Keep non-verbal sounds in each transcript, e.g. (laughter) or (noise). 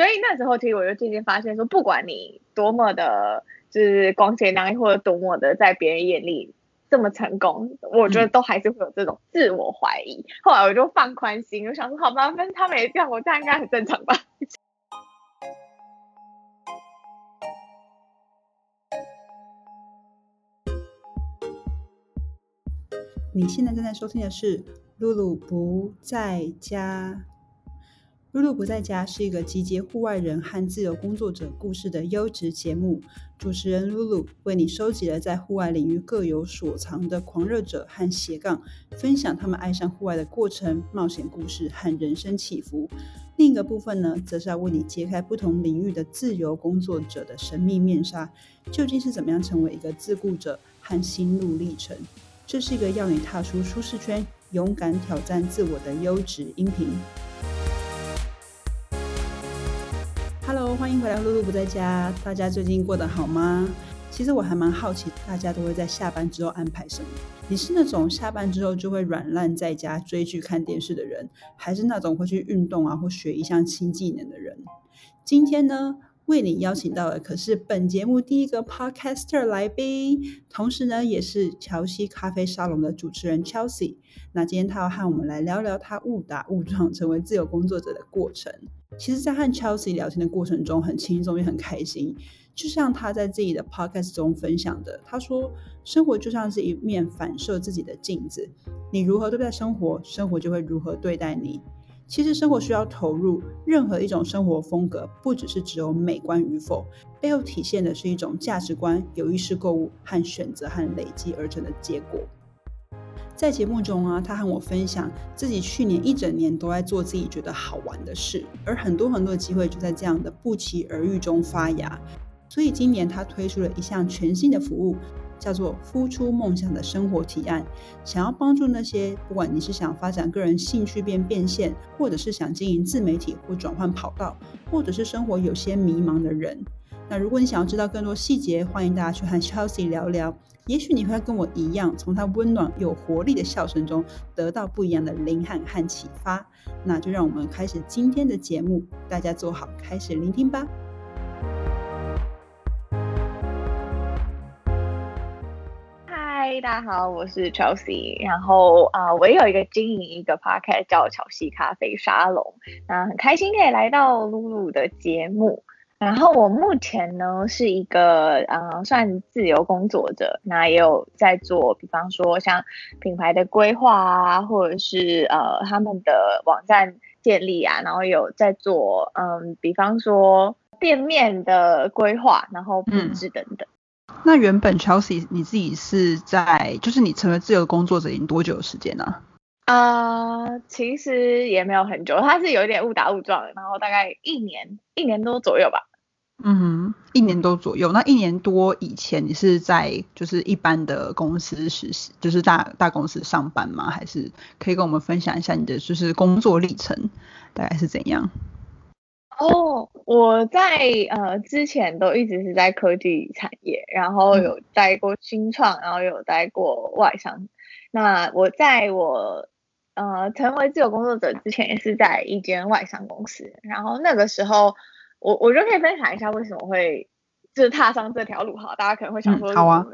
所以那时候其实我就渐渐发现说，不管你多么的，就是光鲜亮丽，或者多么的在别人眼里这么成功，我觉得都还是会有这种自我怀疑。后来我就放宽心，我想说，好吧，反正他们也这样，我这样应该很正常吧。你现在正在收听的是《露露不在家》。露露不在家是一个集结户外人和自由工作者故事的优质节目。主持人露露为你收集了在户外领域各有所长的狂热者和斜杠，分享他们爱上户外的过程、冒险故事和人生起伏。另一个部分呢，则是要为你揭开不同领域的自由工作者的神秘面纱，究竟是怎么样成为一个自雇者和心路历程。这是一个要你踏出舒适圈、勇敢挑战自我的优质音频。欢迎回来，露露不在家。大家最近过得好吗？其实我还蛮好奇，大家都会在下班之后安排什么？你是那种下班之后就会软烂在家追剧看电视的人，还是那种会去运动啊或学一项新技能的人？今天呢？为你邀请到的可是本节目第一个 podcaster 来宾，同时呢，也是乔西咖啡沙龙的主持人 Chelsea。那今天他要和我们来聊聊他误打误撞 (laughs) 成为自由工作者的过程。其实，在和 Chelsea 聊天的过程中，很轻松也很开心。就像他在自己的 podcast 中分享的，他说：“生活就像是一面反射自己的镜子，你如何对待生活，生活就会如何对待你。”其实生活需要投入，任何一种生活风格，不只是只有美观与否，背后体现的是一种价值观、有意识购物和选择和累积而成的结果。在节目中啊，他和我分享自己去年一整年都在做自己觉得好玩的事，而很多很多的机会就在这样的不期而遇中发芽。所以今年他推出了一项全新的服务。叫做“孵出梦想的生活提案”，想要帮助那些不管你是想发展个人兴趣变变现，或者是想经营自媒体或转换跑道，或者是生活有些迷茫的人。那如果你想要知道更多细节，欢迎大家去和 Chelsea 聊聊，也许你会跟我一样，从他温暖有活力的笑声中得到不一样的灵感和启发。那就让我们开始今天的节目，大家坐好，开始聆听吧。大家好，我是 Chelsea，然后啊，我也有一个经营一个 podcast 叫巧西咖啡沙龙，那很开心可以来到露露的节目。然后我目前呢是一个呃算自由工作者，那也有在做，比方说像品牌的规划啊，或者是呃他们的网站建立啊，然后有在做嗯，比方说店面的规划，然后布置等等。那原本 Chelsea 你自己是在，就是你成为自由工作者已经多久的时间呢？啊，其实也没有很久，他是有一点误打误撞，然后大概一年一年多左右吧。嗯哼，一年多左右。那一年多以前你是在就是一般的公司实习，就是大大公司上班吗？还是可以跟我们分享一下你的就是工作历程大概是怎样？哦，我在呃之前都一直是在科技产业，然后有待过新创，然后有待过外商。那我在我呃成为自由工作者之前，也是在一间外商公司。然后那个时候，我我就可以分享一下为什么会就是踏上这条路哈。大家可能会想说，好啊，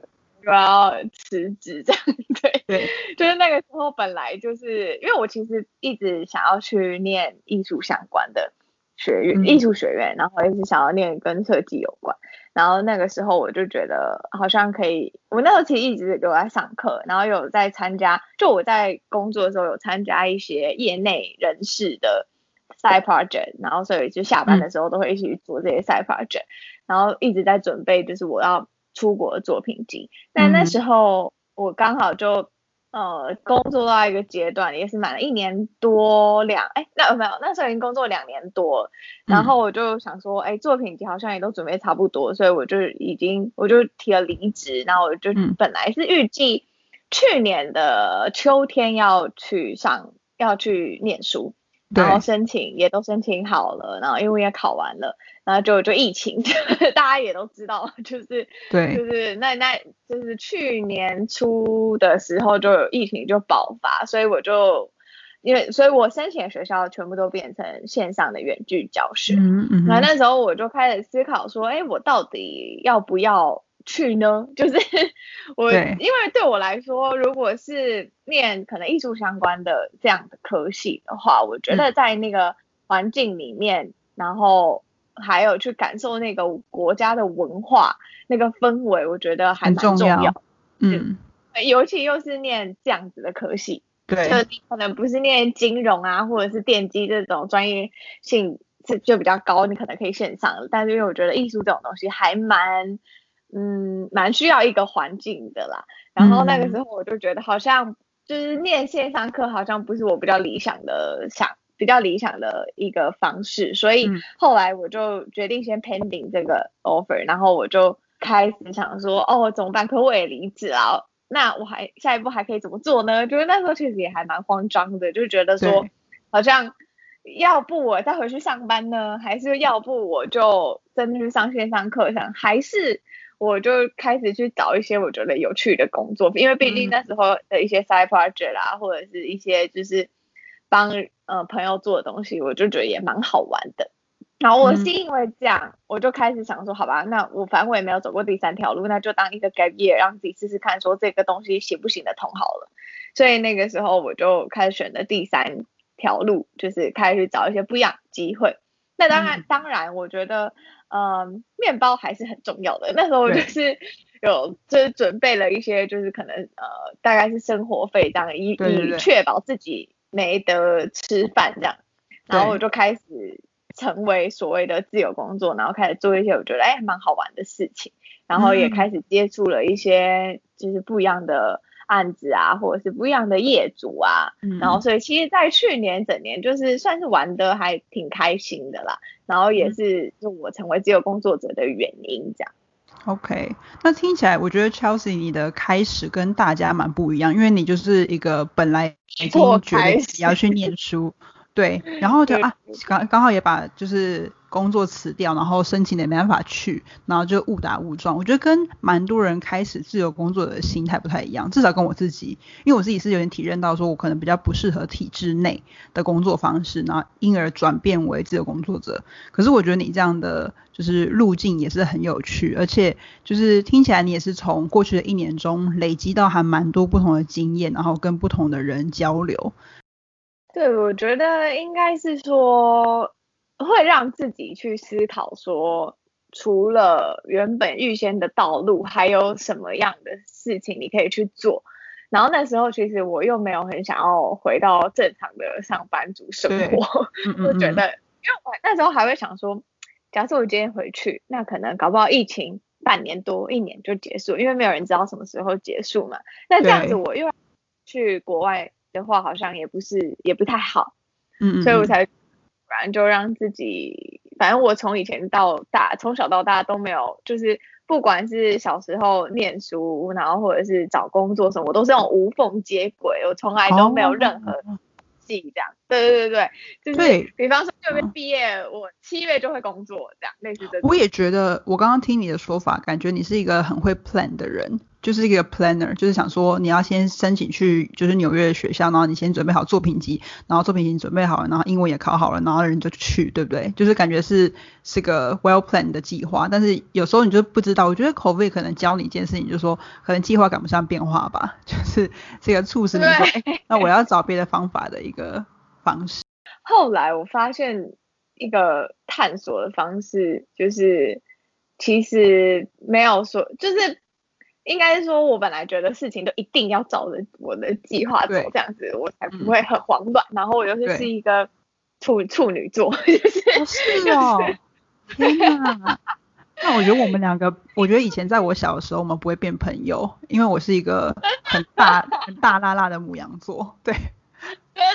就要辞职这样对对，就是那个时候本来就是因为我其实一直想要去念艺术相关的。学院艺术学院，然后一直想要念跟设计有关，然后那个时候我就觉得好像可以，我那时候其实一直有在上课，然后有在参加，就我在工作的时候有参加一些业内人士的 side project，然后所以就下班的时候都会一起去做这些 side project，然后一直在准备就是我要出国的作品集，但那时候我刚好就。呃，工作到一个阶段，也是满了一年多两，哎，那没有，那时候已经工作两年多，然后我就想说，哎，作品集好像也都准备差不多，所以我就已经，我就提了离职，然后我就本来是预计去年的秋天要去上，要去念书。然后申请也都申请好了，然后因为也考完了，然后就就疫情，(laughs) 大家也都知道，就是对，就是那那就是去年初的时候就有疫情就爆发，所以我就因为所以我申请的学校全部都变成线上的远距教学。嗯嗯那那时候我就开始思考说，哎，我到底要不要去呢？(laughs) 就是我，因为对我来说，如果是念可能艺术相关的这样的科系的话，我觉嗯得在那个环境里面，然后还有去感受那个国家的文化、那个氛围，我觉得还很蛮重重要。要。嗯，尤其又是念这样子的科系，对，就你可能不是念金融啊，或者是电机这种专业性是就比较高，你可能可以线上，但是因为我觉得艺术这种东西还蛮，嗯，蛮需要一个环境的啦。然后那个时候我就觉得好像就是念线上课好像不是我比较理想的想。比较理想的一个方式，所以嗯后来我就决定先 pending 这个 offer，然后我就开始想说，哦，怎么办？可我也离职啊，那我还下一步还可以怎么做呢？就是那时候确实也还蛮慌张的，就觉得说好像要不我再回去上班呢，还是要不我就真的去上线上课上，还是我就开始去找一些我觉得有趣的工作，因为毕竟嗯那时候的一些 side project 啦，或者是一些就是帮呃朋友做的东西，我就觉得也蛮好玩的。然后我嗯是因为这样，我就开始想说，好吧，那我反正我也没有走过第三条路，那就当一个 gap year，让自己试试看，说这个东西行不行得通好了。所以那个时候我就开始选择第三条路，就是开始去找一些不一样的机会。那当然，嗯当然，我觉得，呃，面包还是很重要的。那时候我就是 (laughs) 有就是准备了一些，就是可能呃，大概是生活费这样，以以确保自己没得吃饭这样。然后我就开始成为所谓的自由工作，然后开始做一些我觉得哎蛮好玩的事情，然后也嗯。开始接触了一些就是不一样的案子啊，或者是不一样的业主啊，嗯。然后所以其实，在去年整年就是算是玩的还挺开心的啦，然后嗯也是就我成为自由工作者的原因这样。OK，那听起来我觉得 Chelsea 你的开始跟大家蛮不一样，因为你就是一个本来已经决开定自己要去念书，对，然后就 (laughs) 啊刚刚好也把就是工作辞掉，然后申请的没办法去，然后就误打误撞。我觉得跟蛮多人开始自由工作的心态不太一样，至少跟我自己，因为我自己是有点体认到说我可能比较不适合体制内的工作方式，然后因而转变为自由工作者。可是我觉得你这样的就是路径也是很有趣，而且就是听起来你也是从过去的一年中累积到还蛮多不同的经验，然后跟不同的人交流。对，我觉得应该是说会让自己去思考说，除了原本预先的道路，还有什么样的事情你可以去做。然后那时候其实我又没有很想要回到正常的上班族生活，(laughs) 就觉得，因为我那时候还会想说，假设我今天回去，那可能搞不好疫情半年多一年就结束，因为没有人知道什么时候结束嘛。那这样子我又要去国外的话，好像也不是也不太好，嗯所以我才不然就让自己，反正我从以前到大，从小到大都没有，就是不管是小时候念书，然后或者是找工作什么，我都是那种无缝接轨，我从来都没有任何哦戏这样。对对对对，就是对比方说六月嗯毕业，我七月就会工作，这样类似这种。我也觉得，我刚刚听你的说法，感觉你是一个很会 plan 的人，就是一个 planner，就是想说你要先申请去就是纽约的学校，然后你先准备好作品集，然后作品集准备好了，然后英文也考好了，然后人就去，对不对？就是感觉是是个 well planned 的计划，但是有时候你就不知道，我觉得 COVID 可能教你一件事情，就是说可能计划赶不上变化吧，(laughs) 就是这个促使你说，那我要找别的方法的一个方式。后来我发现一个探索的方式，就是其实没有说，就是应该说，我本来觉得事情都一定要照着我的计划走，这样子我才嗯不会很慌乱。然后我又是是一个处处女座，就是哦，天哪！那我觉得我们两个，我觉得以前在我小的时候，我们不会变朋友，因为我是一个很大很大辣辣的母羊座。对，真的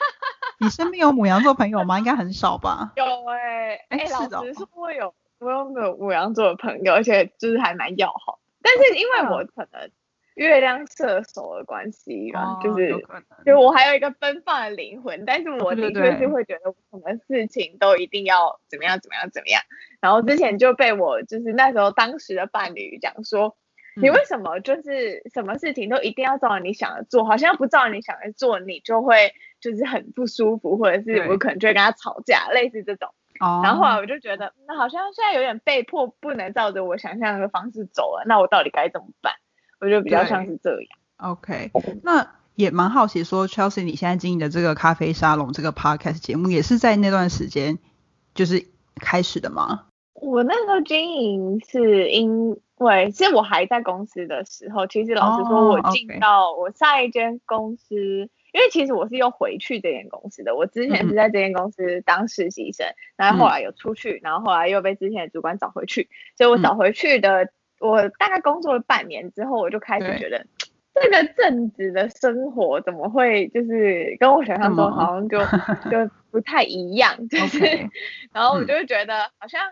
(laughs) 你身边有母羊座朋友吗？应该很少吧？有哎、欸、哎、老实说，我有我有没有母羊座的朋友，而且就是还蛮要好。但是因为我可能月亮射手的关系吧，就哦是就我还有一个奔放的灵魂，但是我的确是会觉得什么事情都一定要怎么样怎么样怎么样。然后之前就被我就是那时候当时的伴侣讲说，你嗯为什么就是什么事情都一定要照你想的做，好像不照你想的做，你就会就是很不舒服，或者是我可能就会跟他吵架，类似这种。哦，然后后来我就觉得，那好像现在有点被迫不能照着我想象的方式走了，那我到底该怎么办？我觉得比较像是这样。OK，那也蛮好奇说，Chelsea 你现在经营的这个咖啡沙龙这个 podcast 节目，也是在那段时间就是开始的吗？我那时候经营是因为，其实我还在公司的时候，其实老实说，哦我进到我上一间公司，因为其实我是又回去这间公司的，我之前嗯是在这间公司当实习生，然后后来有出去，然后后来又被之前的主管找回去，所以我嗯。找回去的，我大概工作了半年之后，我就开始对。觉得。这个正职的生活怎么会就是跟我想象中好像就 (laughs) 就不太一样，就是 (laughs) 然后我嗯。就会觉得好像，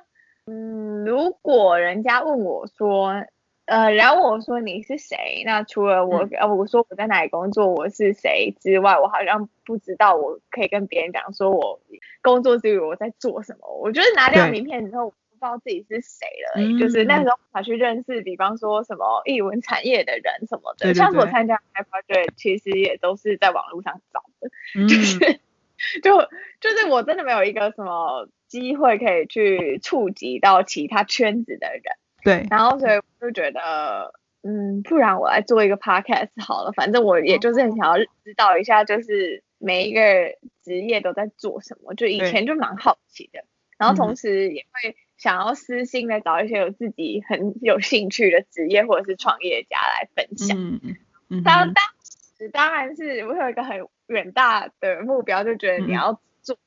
嗯，如果人家问我说，呃，然后我说你是谁，那除了我，嗯。呃，我说我在哪里工作，我是谁之外，我好像不知道我可以跟别人讲说我工作之余我在做什么。我觉得拿掉对。名片之后，我不知道自己是谁了、欸。就是嗯那时候跑去认识，比方说什么艺文产业的人什么的，对对像是我参加 i project，其实也都是在网络上找的。嗯，就就是我真的没有一个什么机会可以去触及到其他圈子的人，对，然后所以我就觉得，嗯，不然我来做一个 podcast 好了，反正我也就是很想要知道一下，就是每一个职业都在做什么，就以前就蛮好奇的，然后同时也会想要私心的找一些有自己很有兴趣的职业或者是创业家来分享。嗯。嗯当当时当然是我有一个很远大的目标，就觉得你嗯。要做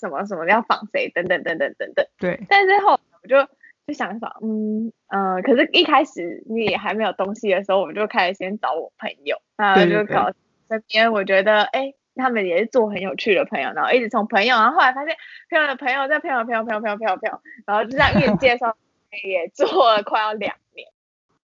什么什么要仿谁等等等等等等。对，但是后来我就就想想，嗯呃，可是一开始你也还没有东西的时候，我就开始先找我朋友，然后对对对就搞身边我觉得哎。他们也是做很有趣的朋友，然后一直从朋友，然后后来发现朋友的朋友在朋友朋友朋友朋友朋友朋友，然后就这样一直介绍，(laughs) 也做了快要两年。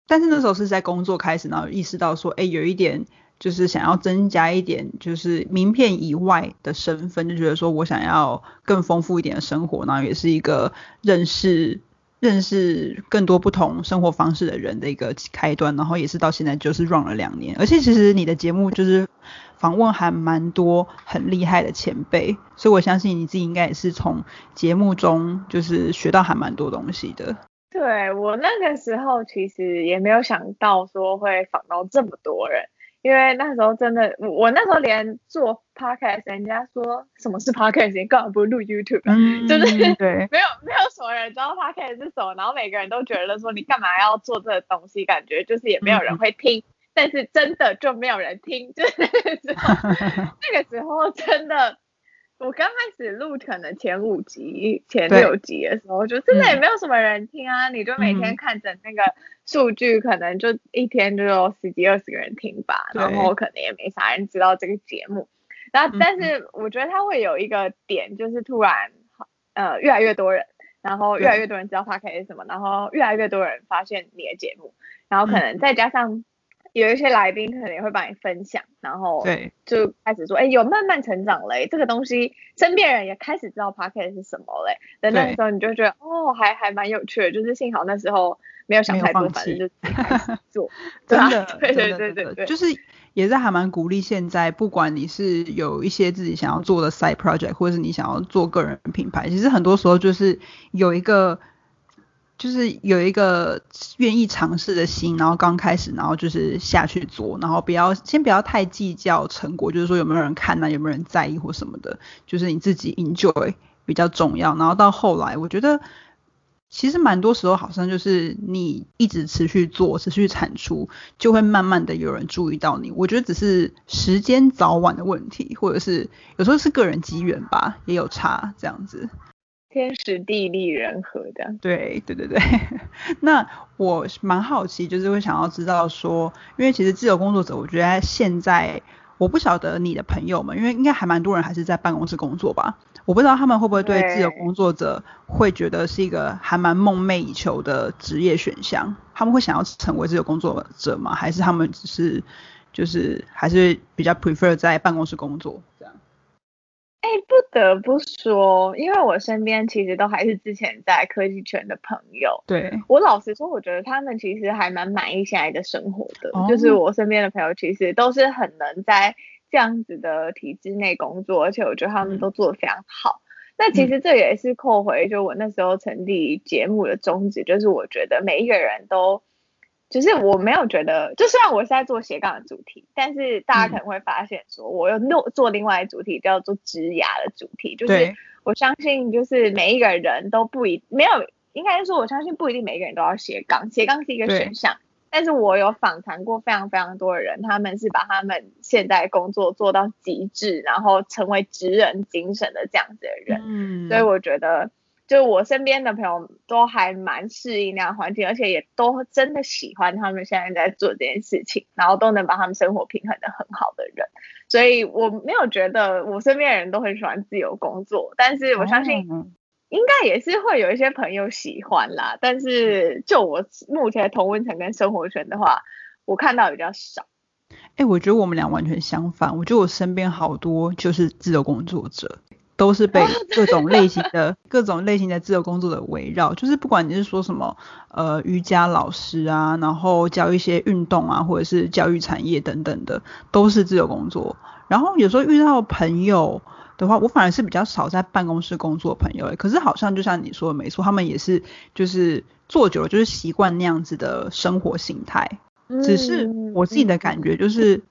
但是那时候是在工作开始，然后意识到说，哎，有一点就是想要增加一点，就是名片以外的身份，就觉得说我想要更丰富一点的生活，然后也是一个认识认识更多不同生活方式的人的一个开端，然后也是到现在就是 run 了两年，而且其实你的节目就是访问还蛮多很厉害的前辈，所以我相信你自己应该也是从节目中就是学到还蛮多东西的。对我那个时候其实也没有想到说会访到这么多人，因为那时候真的，我我那时候连做 podcast，人家说什么是 podcast，你干嘛不录 YouTube？、嗯，(laughs) 就是对。没有没有什么人知道 podcast 是什么，然后每个人都觉得说你干嘛要做这个东西，感觉就是也没有人会听，但是真的就没有人听，就是那个时候那个时候真的。我刚开始录可能前五集、前六集的时候，就真的也嗯。没有什么人听啊，你就每天嗯。看着那个数据，可能就一天就有十几二十个人听吧，然后可能也没啥人知道这个节目。然后嗯，但是我觉得它会有一个点，就是突然呃越来越多人，然后越来越多人知道 p o d c a s 是什么，然后越来越多人发现你的节目，然后可能再加上有一些来宾可能也会帮你分享，然后对，就开始说，哎，有慢慢成长嘞，这个东西身边人也开始知道 p o c a s 是什么嘞，等那个时候你就觉得哦，还还蛮有趣的，就是幸好那时候没有想太多，反正就做，(laughs) 真的，对对对对对，就是也是还蛮鼓励现在，不管你是有一些自己想要做的 side project，或者是你想要做个人品牌，其实很多时候就是有一个。就是有一个愿意尝试的心，然后刚开始，然后就是下去做，然后不要先不要太计较成果，就是说有没有人看呐、有没有人在意或什么的，就是你自己 enjoy 比较重要。然后到后来，我觉得其实蛮多时候好像就是你一直持续做，持续产出，就会慢慢的有人注意到你。我觉得只是时间早晚的问题，或者是有时候是个人机缘吧，也有差这样子。天时地利人和的。对对对对，(laughs) 那我蛮好奇，就是会想要知道说，因为其实自由工作者，我觉得现在我不晓得你的朋友们，因为应该还蛮多人还是在办公室工作吧，我不知道他们会不会对自由工作者会觉得是一个还蛮梦寐以求的职业选项，他们会想要成为自由工作者吗？还是他们只是就是还是比较 prefer 在办公室工作？哎，不得不说，因为我身边其实都还是之前在科技圈的朋友。对，我老实说，我觉得他们其实还蛮满意现在的生活的。哦就是我身边的朋友，其实都是很能在这样子的体制内工作，而且我觉得他们都做得非常好。那其实这也是扣回，就我那时候成立节目的宗旨，就是我觉得每一个人都，就是我没有觉得，就虽然我是在做斜杠的主题，但是大家可能会发现说，我又做做另外一主题叫做职涯的主题，就是我相信就是每一个人都不一没有，应该说我相信不一定每一个人都要斜杠，斜杠是一个选项。但是我有访谈过非常非常多的人，他们是把他们现在工作做到极致，然后成为职人精神的这样子的人。嗯，所以我觉得，就我身边的朋友都还蛮适应那样环境，而且也都真的喜欢他们现在在做这件事情，然后都能把他们生活平衡的很好的人。所以我没有觉得我身边的人都很喜欢自由工作，但是我相信。应该也是会有一些朋友喜欢啦，但是就我目前同温层跟生活圈的话，我看到比较少。哎，我觉得我们俩完全相反。我觉得我身边好多就是自由工作者，都是被各种类型的 (laughs) 各种类型的自由工作者围绕。就是不管你是说什么呃瑜伽老师啊，然后教一些运动啊，或者是教育产业等等的，都是自由工作。然后有时候遇到朋友。的话，我反而是比较少在办公室工作的朋友，可是好像就像你说的没错，他们也是就是做久了就是习惯那样子的生活形态。只是我自己的感觉就是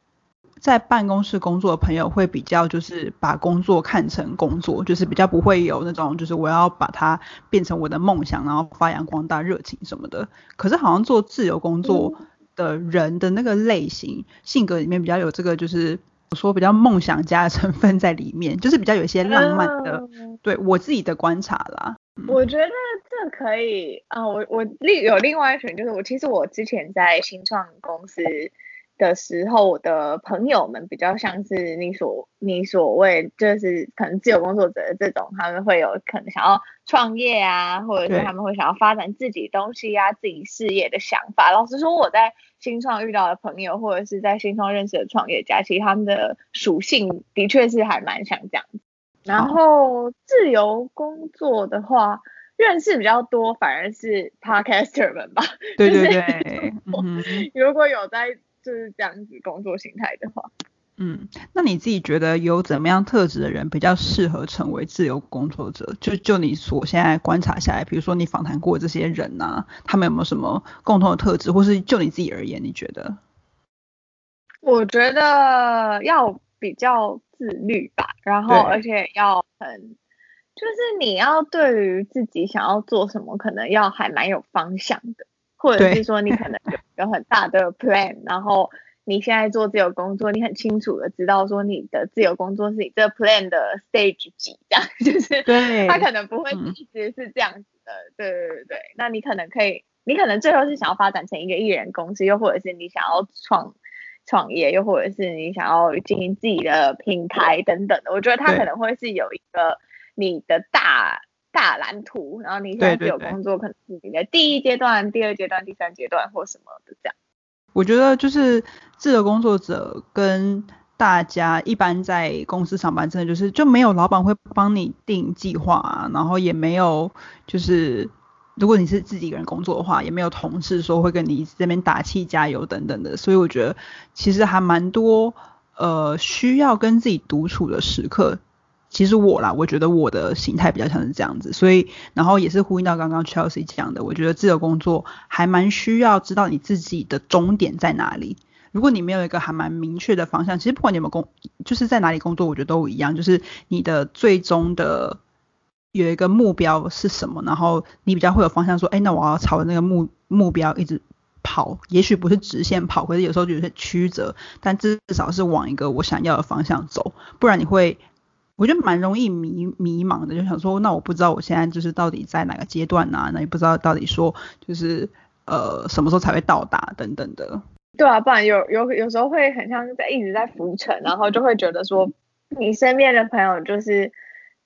在办公室工作的朋友会比较就是把工作看成工作，就是比较不会有那种就是我要把它变成我的梦想，然后发扬光大热情什么的。可是好像做自由工作的人的那个类型性格里面比较有这个就是。说比较梦想家的成分在里面，就是比较有一些浪漫的，对我自己的观察啦。我觉得这可以啊，我我另有另外一群，就是我其实我之前在新创公司的时候，我的朋友们比较像是你所你所谓，就是可能自由工作者的这种，他们会有可能想要创业啊，或者是他们会想要发展自己东西啊，自己事业的想法。老实说，我在。新创遇到的朋友，或者是在新创认识的创业家，其实他们的属性的确是还蛮像这样子。然后自由工作的话，认识比较多，反而是 podcaster 们吧。(laughs) 对对对。如果有在就是这样子工作形态的话。嗯，那你自己觉得有怎么样特质的人比较适合成为自由工作者？就就你所现在观察下来，比如说你访谈过这些人呐，他们有没有什么共同的特质，或是就你自己而言，你觉得？我觉得要比较自律吧，然后而且要很，就是你要对于自己想要做什么，可能要还蛮有方向的，或者是说你可能有有很大的 plan，然后。你现在做自由工作，你很清楚的知道说你的自由工作是你这 plan 的 stage 几，这样 (laughs) 就是对，他可能不会一直是这样子的，对对对对。那你可能可以，你可能最后是想要发展成一个艺人公司，又或者是你想要创创业，又或者是你想要经营自己的品牌等等的。我觉得他可能会是有一个你的大大蓝图，然后你现在自由工作可能是你的第一阶段、第二阶段、第三阶段或什么的这样。我觉得就是自由工作者跟大家一般在公司上班，真的就是就没有老板会帮你定计划啊，然后也没有就是如果你是自己一个人工作的话，也没有同事说会跟你这边打气加油等等的，所以我觉得其实还蛮多呃需要跟自己独处的时刻。其实我啦，我觉得我的形态比较像是这样子，所以然后也是呼应到刚刚 Chelsea 讲的，我觉得自由工作还蛮需要知道你自己的终点在哪里。如果你没有一个还蛮明确的方向，其实不管你们工就是在哪里工作，我觉得都一样，就是你的最终的有一个目标是什么，然后你比较会有方向，说，哎，那我要朝着那个目目标一直跑，也许不是直线跑，可是有时候就是曲折，但至少是往一个我想要的方向走，不然你会。我觉得蛮容易迷迷茫的，就想说，那我不知道我现在就是到底在哪个阶段啊？那也不知道到底说就是呃什么时候才会到达等等的。对啊，不然有有有时候会很像在一直在浮沉，然后就会觉得说，你身边的朋友就是。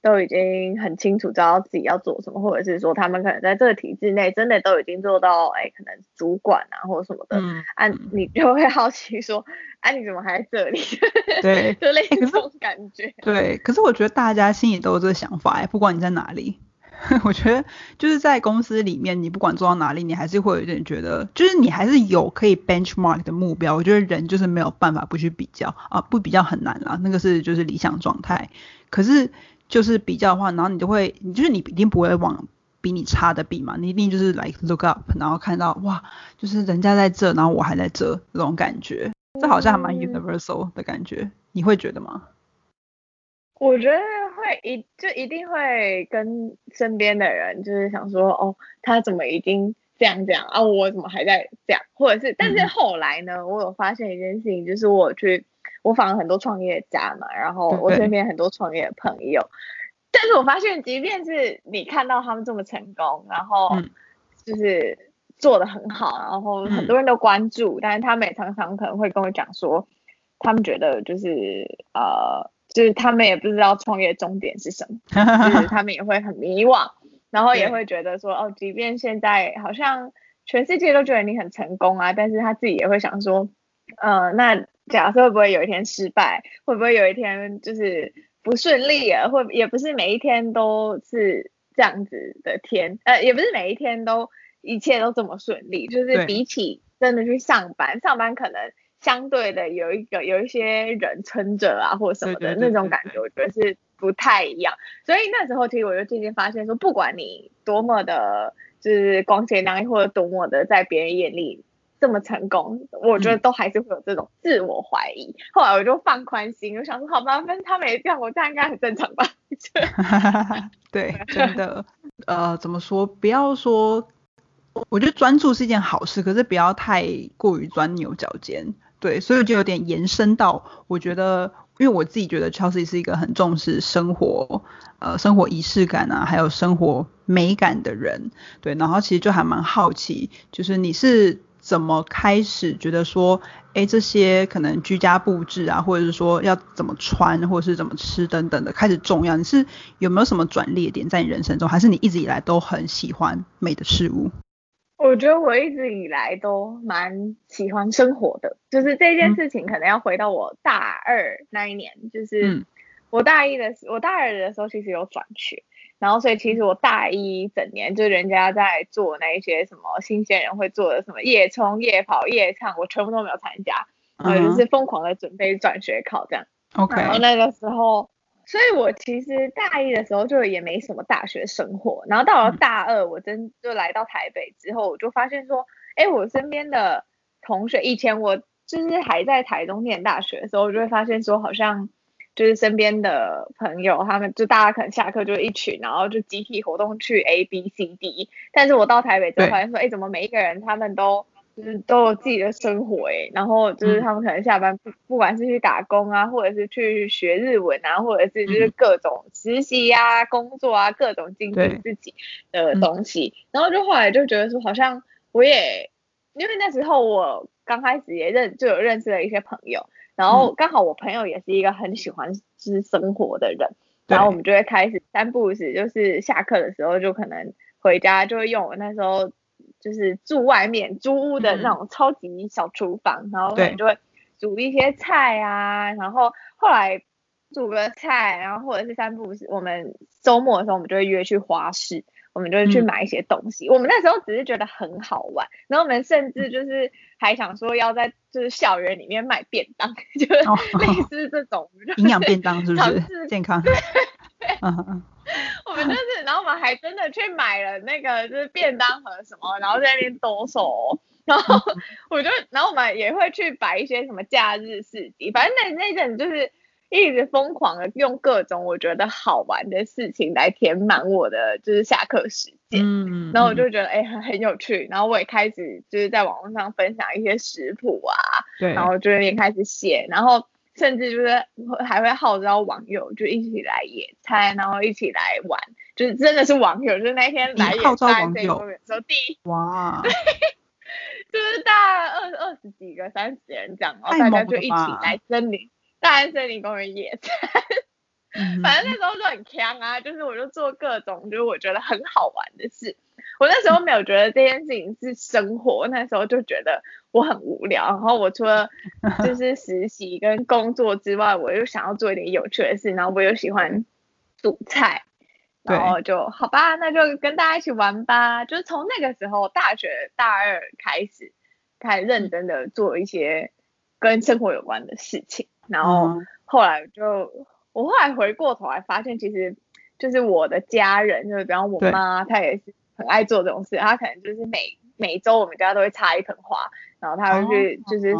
都已经很清楚知道自己要做什么，或者是说他们可能在这个体制内真的都已经做到，哎，可能主管啊或者什么的，嗯，啊，你就会好奇说，啊，你怎么还在这里？(laughs) 对，就类似这种感觉。对，可是我觉得大家心里都有这个想法，哎，不管你在哪里。(laughs) 我觉得就是在公司里面，你不管做到哪里，你还是会有一点觉得，就是你还是有可以 benchmark 的目标。我觉得人就是没有办法不去比较啊，不比较很难啦，那个是就是理想状态。可是就是比较的话，然后你就会，你就是你一定不会往比你差的比嘛，你一定就是 like look up，然后看到哇，就是人家在这，然后我还在这，这种感觉，这好像还蛮 universal 的感觉，你会觉得吗？我觉得会一就一定会跟身边的人就是想说，哦，他怎么已经这样这样啊，我怎么还在这样？或者是，但是后来呢，我有发现一件事情，就是我去我访了很多创业家嘛，然后我身边很多创业朋友，但是我发现，即便是你看到他们这么成功，然后就是做的很好，然后很多人都关注，但是他们也常常可能会跟我讲说，他们觉得就是呃。就是他们也不知道创业终点是什么，(laughs) 就是他们也会很迷惘，然后也会觉得说，哦，即便现在好像全世界都觉得你很成功啊，但是他自己也会想说，呃，那假设会不会有一天失败，会不会有一天就是不顺利啊，会也不是每一天都是这样子的天，呃，也不是每一天都一切都这么顺利，就是比起真的去上班，上班可能。相对的有一个有一些人撑着啊，或者什么的那种感觉，我觉得是不太一样。所以那时候其实我就渐渐发现说，不管你多么的，就是光鲜亮丽，或者多么的在别人眼里这么成功，我觉得都还是会有这种自我怀疑。后来我就放宽心，我想说，好吧，反正他们也这样，我这样应该很正常吧。(laughs) 对，真的，呃，怎么说？不要说，我觉得专注是一件好事，可是不要太过于钻牛角尖。对，所以就有点延伸到，我觉得，因为我自己觉得 Chelsea 是一个很重视生活，呃，生活仪式感啊，还有生活美感的人。对，然后其实就还蛮好奇，就是你是怎么开始觉得说，哎，这些可能居家布置啊，或者是说要怎么穿，或者是怎么吃等等的开始重要？你是有没有什么转捩点在你人生中，还是你一直以来都很喜欢美的事物？我觉得我一直以来都蛮喜欢生活的，就是这件事情可能要回到我大二那一年，就是我大一的时，我大二的时候其实有转学，然后所以其实我大一整年就人家在做那一些什么新鲜人会做的什么夜冲、夜跑、夜唱，我全部都没有参加，我就是疯狂的准备转学考这样。OK，然后那个时候。所以我其实大一的时候就也没什么大学生活，然后到了大二，我真就来到台北之后，我就发现说，哎，我身边的同学，以前我就是还在台中念大学的时候，我就会发现说，好像就是身边的朋友，他们就大家可能下课就一群，然后就集体活动去 A B C D，但是我到台北之后发现说，哎，怎么每一个人他们都。就是都有自己的生活哎，然后就是他们可能下班不不管是去打工啊，或者是去学日文啊，或者是就是各种实习呀、工作啊，各种精进自己的东西。然后就后来就觉得说，好像我也因为那时候我刚开始也认就有认识了一些朋友，然后刚好我朋友也是一个很喜欢就是生活的人，然后我们就会开始三步时就是下课的时候就可能回家就会用我那时候。就是住外面租屋的那种超级小厨房，然后我们就会煮一些菜啊，然后后来煮个菜，然后或者是三步，我们周末的时候我们就会约去花市，我们就会去买一些东西。我们那时候只是觉得很好玩，然后我们甚至就是还想说要在就是校园里面卖便当，(laughs) 就是类似这种营养便当是不是？健康。嗯 (laughs) 我们就是，然后我们还真的去买了那个就是便当盒什么，然后在那边哆嗦，然后我就，然后我们也会去摆一些什么假日市集，反正那那阵就是一直疯狂的用各种我觉得好玩的事情来填满我的就是下课时间，嗯，然后我就。觉得哎很很有趣，然后我也开始就是在网络上分享一些食谱啊，对，然后就也开始写，然后。甚至就是还会号召网友就一起来野餐，然后一起来玩，就是真的是网友，就是那天来野餐这公园时候第一哇，对，就是大概二二十几个、三十人这样，然后大家就一起来森林大安森林公园野餐，(laughs) 反正那时候就很强啊，就是我就做各种就是我觉得很好玩的事。我那时候没有觉得这件事情是生活，那时候就觉得我很无聊。然后我除了就是 (laughs) 实习跟工作之外，我又想要做一点有趣的事。然后我又喜欢煮菜，然后就好吧，那就跟大家一起玩吧。就是从那个时候，大学大二开始，开始认真的做一些跟生活有关的事情。然后后来就，我后来回过头来发现，其实就是我的家人，就是比方我妈，她也是很爱做这种事。她可能就是每每周我们家都会插一盆花，然后她会去就是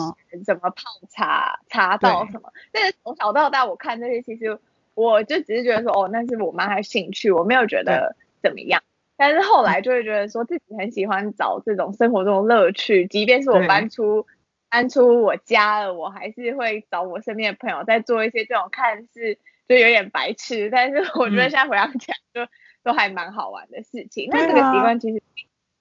怎么泡茶，茶道什么。但是从小到大，我看这些其实。我就只是觉得说，哦，那是我妈的兴趣，我没有觉得怎么样。但是后来就会觉得说自己很喜欢找这种生活中的乐趣，即便是我搬出搬出我家了，我还是会找我身边的朋友在做一些这种看似就有点白痴，但是我觉得现在回想起来就都还蛮好玩的事情。那这个习惯其实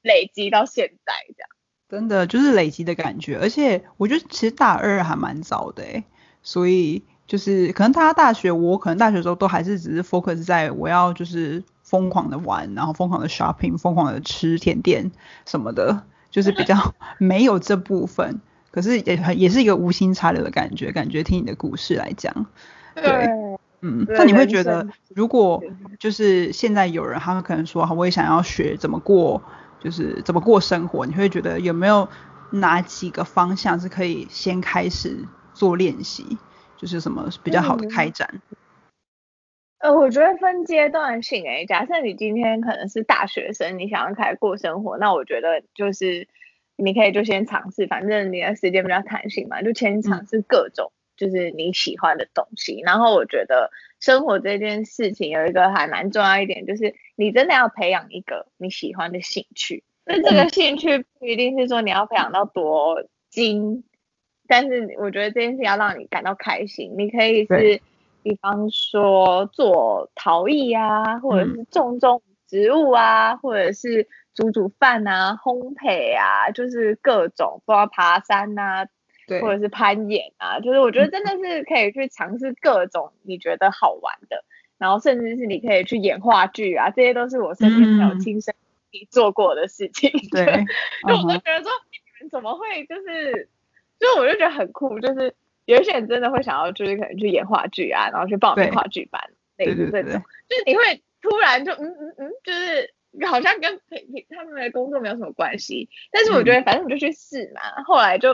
累积到现在这样，真的就是累积的感觉。而且我觉得其实大二还蛮早的哎，所以。就是可能他大学，我可能大学的时候都还是只是 focus 在我要就是疯狂的玩，然后疯狂的 shopping，疯狂的吃甜点什么的，就是比较 (laughs) 没有这部分。可是也也是一个无心插柳的感觉，感觉听你的故事来讲，对，嗯，那你会觉得如果就是现在有人他们可能说，我也想要学怎么过，就是怎么过生活，你会觉得有没有哪几个方向是可以先开始做练习？就是什么比较好的开展？呃，我觉得分阶段性诶。假设你今天可能是大学生，你想要开始过生活，那我觉得就是你可以就先尝试，反正你的时间比较弹性嘛，就先尝试各种就是你喜欢的东西。然后我觉得生活这件事情有一个还蛮重要一点，就是你真的要培养一个你喜欢的兴趣。那这个兴趣不一定是说你要培养到多精。但是我觉得这件事要让你感到开心，你可以是，比方说做陶艺啊，或者是种种植物啊，或者是煮煮饭啊，烘焙啊，就是各种，包括爬山啊，对，或者是攀岩啊，就是我觉得真的是可以去尝试各种你觉得好玩的，然后甚至是你可以去演话剧啊，这些都是我身边朋友亲身做过的事情，对，就我就觉得说你们怎么会就是。所以我就觉得很酷，就是有一些人真的会想要，就是可能去演话剧啊，然后去报名话剧班，类似这种，就是你会突然就嗯嗯嗯，就是好像跟平平他们的工作没有什么关系，但是我觉得反正你就去试嘛，后来就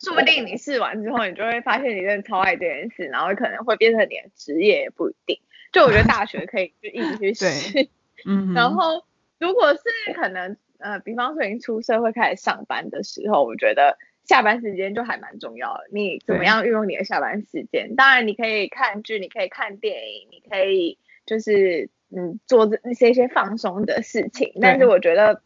说不定你试完之后，你就会发现你真的超爱这件事，然后可能会变成你的职业也不一定。就我觉得大学可以就一直去试，(laughs) 嗯，然后如果是可能呃，比方说已经出社会开始上班的时候，我觉得。下班时间就还蛮重要的，你怎么样运用你的下班时间？当然你可以看剧，你可以看电影，你可以就是嗯做这一些一些放松的事情。但是我觉得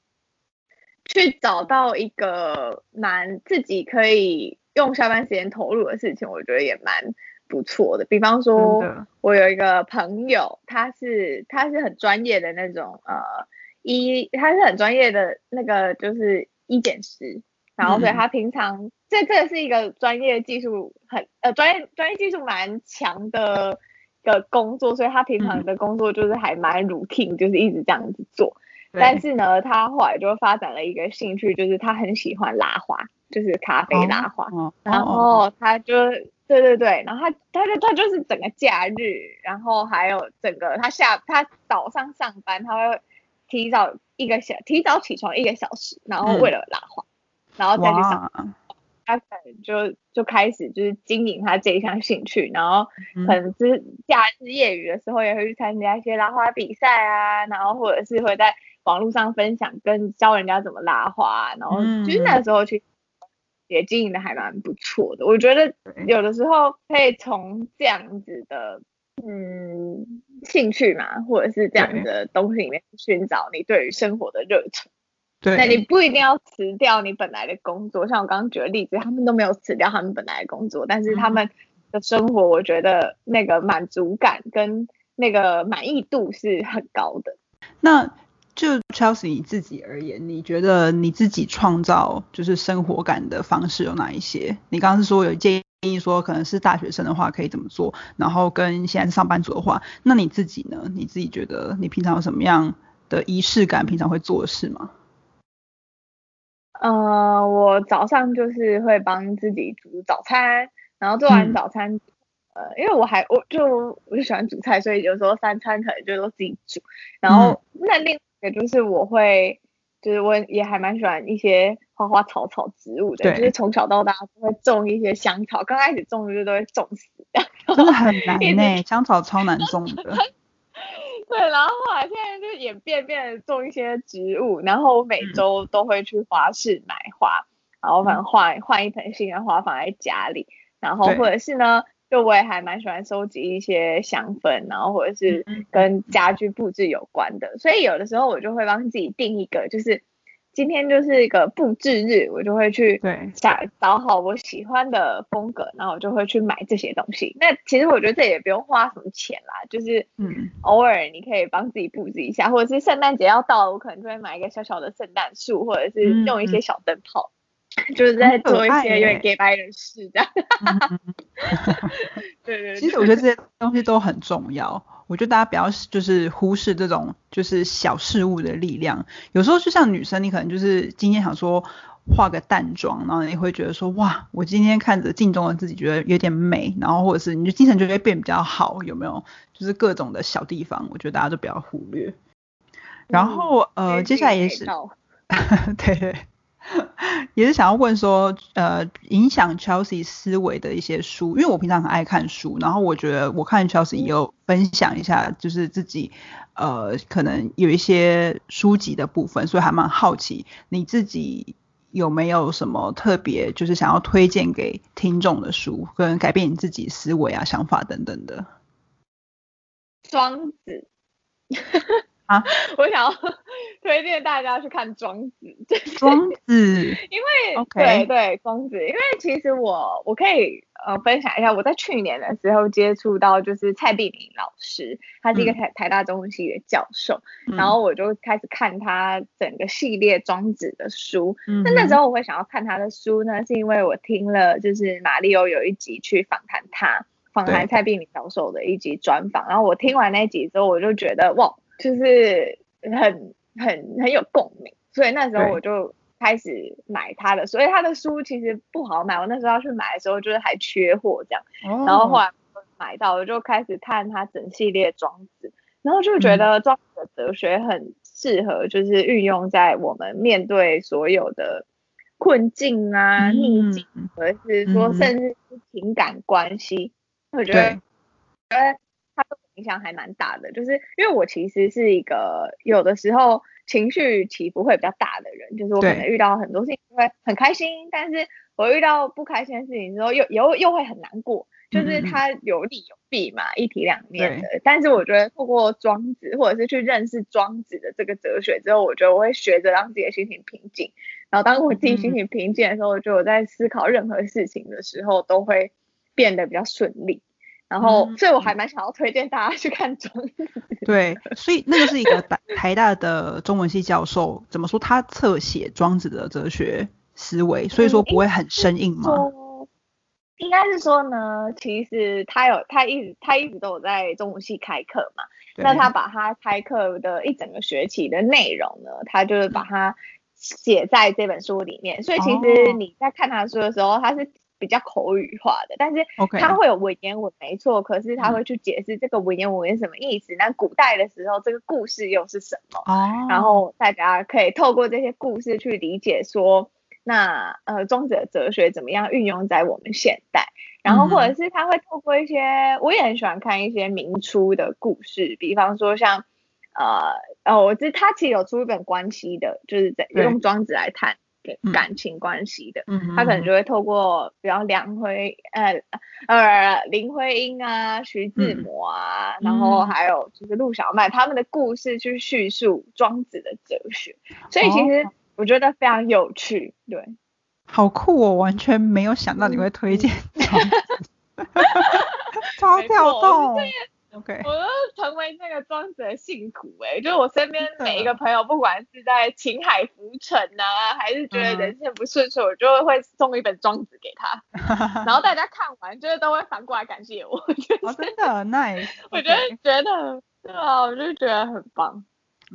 去找到一个蛮自己可以用下班时间投入的事情，我觉得也蛮不错的。比方说，我有一个朋友，他是他是很专业的那种呃医，他是很专业的那个就是医检师。然后，所以他平常这这个是一个专业技术很呃专业专业技术蛮强的个工作，所以他平常的工作就是还蛮 routine，就是一直这样子做。但是呢，他后来就发展了一个兴趣，就是他很喜欢拉花，就是咖啡拉花。然后他就对对对，然后他他就他就是整个假日，然后还有整个他下他早上上班，他会提早一个小提早起床一个小时，然后为了拉花。然后再去上，他可能就就开始就是经营他这一项兴趣，然后可能是假日业余的时候也会去参加一些拉花比赛啊，然后或者是会在网络上分享跟教人家怎么拉花，然后就是那时候去也经营的还蛮不错的。我觉得有的时候可以从这样子的嗯兴趣嘛，或者是这样的东西里面寻找你对于生活的热忱。那你不一定要辞掉你本来的工作，像我刚刚举的例子，他们都没有辞掉他们本来的工作，但是他们的生活，我觉得那个满足感跟那个满意度是很高的。那就 Chelsea 你自己而言，你觉得你自己创造就是生活感的方式有哪一些？你刚刚是说有建议说可能是大学生的话可以怎么做，然后跟现在是上班族的话，那你自己呢？你自己觉得你平常有什么样的仪式感？平常会做的事吗？呃，我早上就是会帮自己煮早餐，然后做完早餐，呃，因为我还我就我就喜欢煮菜，所以有时候三餐可能就都自己煮。然后那另一个就是我会，就是我也还蛮喜欢一些花花草草植物的，就是从小到大都会种一些香草，刚开始种就都会种死的。真的很难呢，香草超难种的。(laughs) 对，然后后来现在就演变变成种一些植物，然后我每嗯。周都会去花市买花，然后反正换换一盆新的花放在家里，然后或者是呢，就我也还蛮喜欢收集一些香氛，然后或者是跟家居布置有关的，所以有的时候我就会帮自己定一个，就是今天就是一个布置日，我就会去对找找好我喜欢的风格，然后我就会去买这些东西。那其实我觉得这也不用花什么钱啦，就是嗯，偶尔你可以帮自己布置一下，或者是圣诞节要到了，我可能就会买一个小小的圣诞树，或者是嗯用一些小灯泡，就是在做一些有点耶 gay 白的事这样。(laughs) 对对，其实我觉得这些东西都很重要。我觉得大家不要就是忽视这种就是小事物的力量。有时候就像女生，你可能就是今天想说化个淡妆，然后你会觉得说哇，我今天看着镜中的自己觉得有点美，然后或者是你的精神就会变比较好，有没有？就是各种的小地方，我觉得大家都不要忽略。然后呃，接下来也是 (laughs) 对，(laughs) 也是想要问说，呃，影响 Chelsea 思维的一些书，因为我平常很爱看书，然后我觉得我看 Chelsea 也有分享一下，就是自己呃可能有一些书籍的部分，所以还蛮好奇你自己有没有什么特别就是想要推荐给听众的书，跟改变你自己思维啊、想法等等的。庄子啊？(laughs) 我想要 (laughs) 推荐大家去看庄子，就是庄子，因为对对庄子，因为其实我我可以呃分享一下，我在去年的时候接触到就是蔡碧玲老师，他是一个嗯。台台大中文系的教授，嗯。然后我就开始看他整个系列庄子的书。嗯。那那时候候我会想要看他的书呢，是因为我听了就是马里欧有一集去访谈他，访谈蔡碧玲教授的一集专访，然后我听完那集之后，我就觉得哇，就是很很很有共鸣，所以那时候我就开始买他的，所以他的书其实不好买，我那时候要去买的时候就是还缺货这样，然后后来买到，我就开始看他整系列庄子，然后就觉得庄子的哲学很适合，就是运用在我们面对所有的困境啊、逆境，嗯或者是说嗯甚至是情感关系，我觉得觉得它对我影响还蛮大的，就是因为我其实是一个有的时候情绪起伏会比较大的人，就是我可能遇到很多事情会很开心，但是我遇到不开心的事情之后又又又会很难过，就是嗯嗯嗯它有利有弊嘛，一体两面的。但是我觉得透过庄子或者是去认识庄子的这个哲学之后，我觉得我会学着让自己的心情平静。然后当我自己心情平静的时候，我觉得我在思考任何事情的时候都会变得比较顺利。然后，嗯所以我还蛮想要推荐大家去看庄子。(laughs) 对，所以那个是一个台台大的中文系教授，怎么说？他侧写庄子的哲学思维，所以说不会很生硬吗？说，应该是说呢，其实他有他一直他一直都有在中文系开课嘛，那他把他开课的一整个学期的内容呢，他就是把它写在这本书里面，所以其实哦你在看他的书的时候，他是比较口语化的，但是他会有文言文没错，可是他会去解释这个文言文是什么意思，那古代的时候这个故事又是什么？哦，然后大家可以透过这些故事去理解说，那呃庄子的哲学怎么样运用在我们现代，然后或者是他会透过一些，我也很喜欢看一些明初的故事，比方说像呃哦，我知他其实有出一本关系的，就是在用庄子来谈嗯感情关系的。嗯，他可能就会透过，比方梁辉，呃呃林徽因啊、徐志嗯摩啊，然后嗯还有就是陆小曼他们的故事去叙述庄子的哲学，所以其实哦我觉得非常有趣，对。好酷哦！完全没有想到你会推荐 (laughs) 庄子，(laughs) 超跳动。OK，我都成为那个庄子的信徒哎、就是我身边每一个朋友，不管是在情海浮沉啊，还是觉得嗯人生不顺遂，我就会送一本庄子给他，(laughs) 然后大家看完就是都会反过来感谢我，(laughs) 就是哦，真的 nice。我觉得觉得，对啊，我就觉得很棒。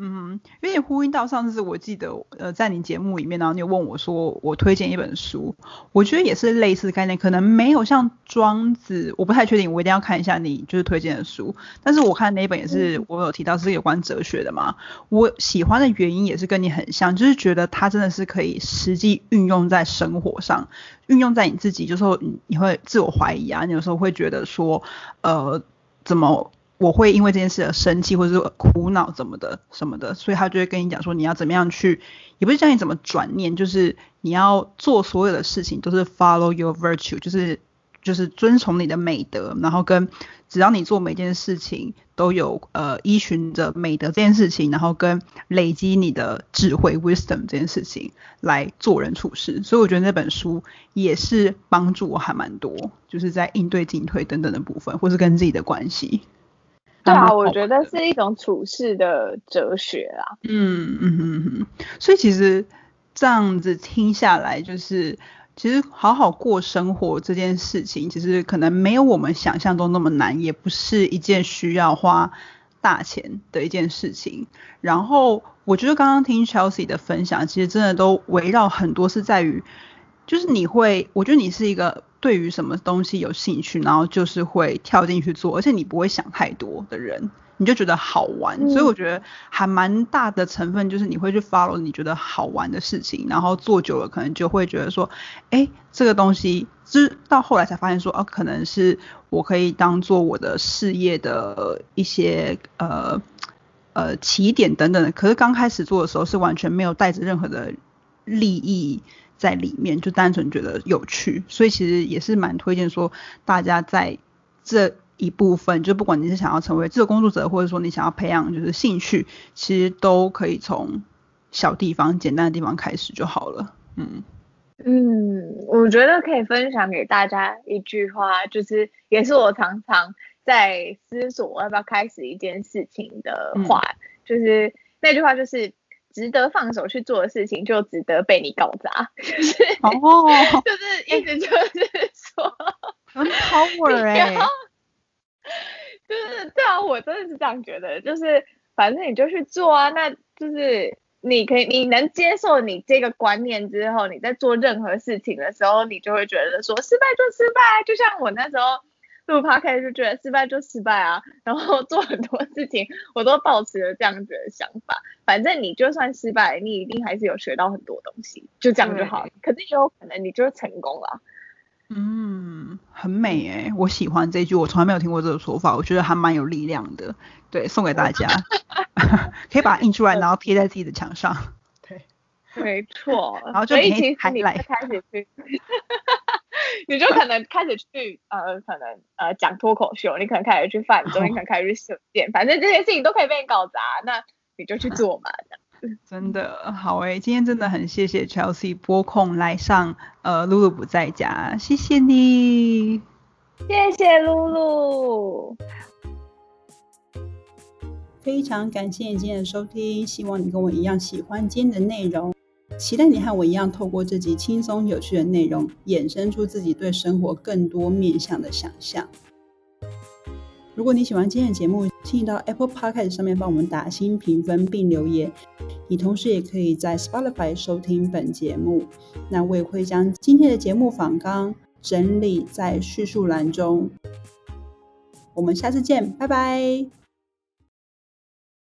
嗯，有点呼应到上次我记得，呃，在你节目里面，然后你有问我说我推荐一本书，我觉得也是类似的概念，可能没有像庄子，我不太确定，我一定要看一下你就是推荐的书。但是我看那一本也是我有提到是有关哲学的嘛，我喜欢的原因也是跟你很像，就是觉得它真的是可以实际运用在生活上，运用在你自己，就是你你会自我怀疑啊，你有时候会觉得说，呃，怎么？我会因为这件事而生气，或者是苦恼怎么的什么的，所以他就会跟你讲说，你要怎么样去，也不是教你怎么转念，就是你要做所有的事情都是 follow your virtue，就是就是遵从你的美德，然后跟只要你做每件事情都有呃依循着美德这件事情，然后跟累积你的智慧 wisdom 这件事情来做人处事，所以我觉得那本书也是帮助我还蛮多，就是在应对进退等等的部分，或是跟自己的关系。对啊，我觉得是一种处事的哲学啊。嗯嗯嗯嗯，所以其实这样子听下来，就是其实好好过生活这件事情，其实可能没有我们想象中那么难，也不是一件需要花大钱的一件事情。然后我觉得刚刚听 Chelsea 的分享，其实真的都围绕很多是在于，就是你会，我觉得你是一个。对于什么东西有兴趣，然后就是会跳进去做，而且你不会想太多的人，你就觉得好玩。所以我觉得还蛮大的成分就是你会去 follow 你觉得好玩的事情，然后做久了可能就会觉得说，哎，这个东西，就是到后来才发现说，哦，可能是我可以当做我的事业的一些呃呃起点等等的。可是刚开始做的时候是完全没有带着任何的利益。在里面就单纯觉得有趣，所以其实也是蛮推荐说大家在这一部分，就不管你是想要成为自由工作者，或者说你想要培养就是兴趣，其实都可以从小地方、简单的地方开始就好了。嗯嗯，我觉得可以分享给大家一句话，就是也是我常常在思索我要不要开始一件事情的话，就是那句话就是。值得放手去做的事情，就值得被你搞砸，(laughs) 就是哦，就是意思就是说，很好玩 (laughs) 哎，(laughs) 就是对啊，我真的是这样觉得，就是反正你就去做啊，那就是你可以你能接受你这个观念之后，你在做任何事情的时候，你就会觉得说失败就失败，就像我那时候。录 podcast 就觉得失败就失败啊，然后做很多事情我都保持了这样子的想法。反正你就算失败，你一定还是有学到很多东西，就这样就好。可是也有可能你就是成功了。嗯，很美哎，我喜欢这句，我从来没有听过这个说法，我觉得还蛮有力量的。对，送给大家 (laughs) (laughs) 可以把它印出来，然后贴在自己的墙上。对，(laughs) 没错。然后就你其实你开始去。(laughs) 你就可能开始去呃，可能呃讲脱口秀，你可能开始去泛舟，(laughs) 你可能开始去酒店，反正这些事情都可以被你搞砸，那你就去做嘛。真的好哎，今天真的很谢谢 Chelsea 播控来上呃露露不在家，谢谢你，谢谢露露，非常感谢你今天的收听，希望你跟我一样喜欢今天的内容。期待你和我一样，透过这集轻松有趣的内容，衍生出自己对生活更多面向的想象。如果你喜欢今天的节目，请你到 Apple Podcast 上面帮我们打新评分并留言。你同时也可以在 Spotify 收听本节目。那我也会将今天的节目访纲整理在叙述栏中。我们下次见，拜拜。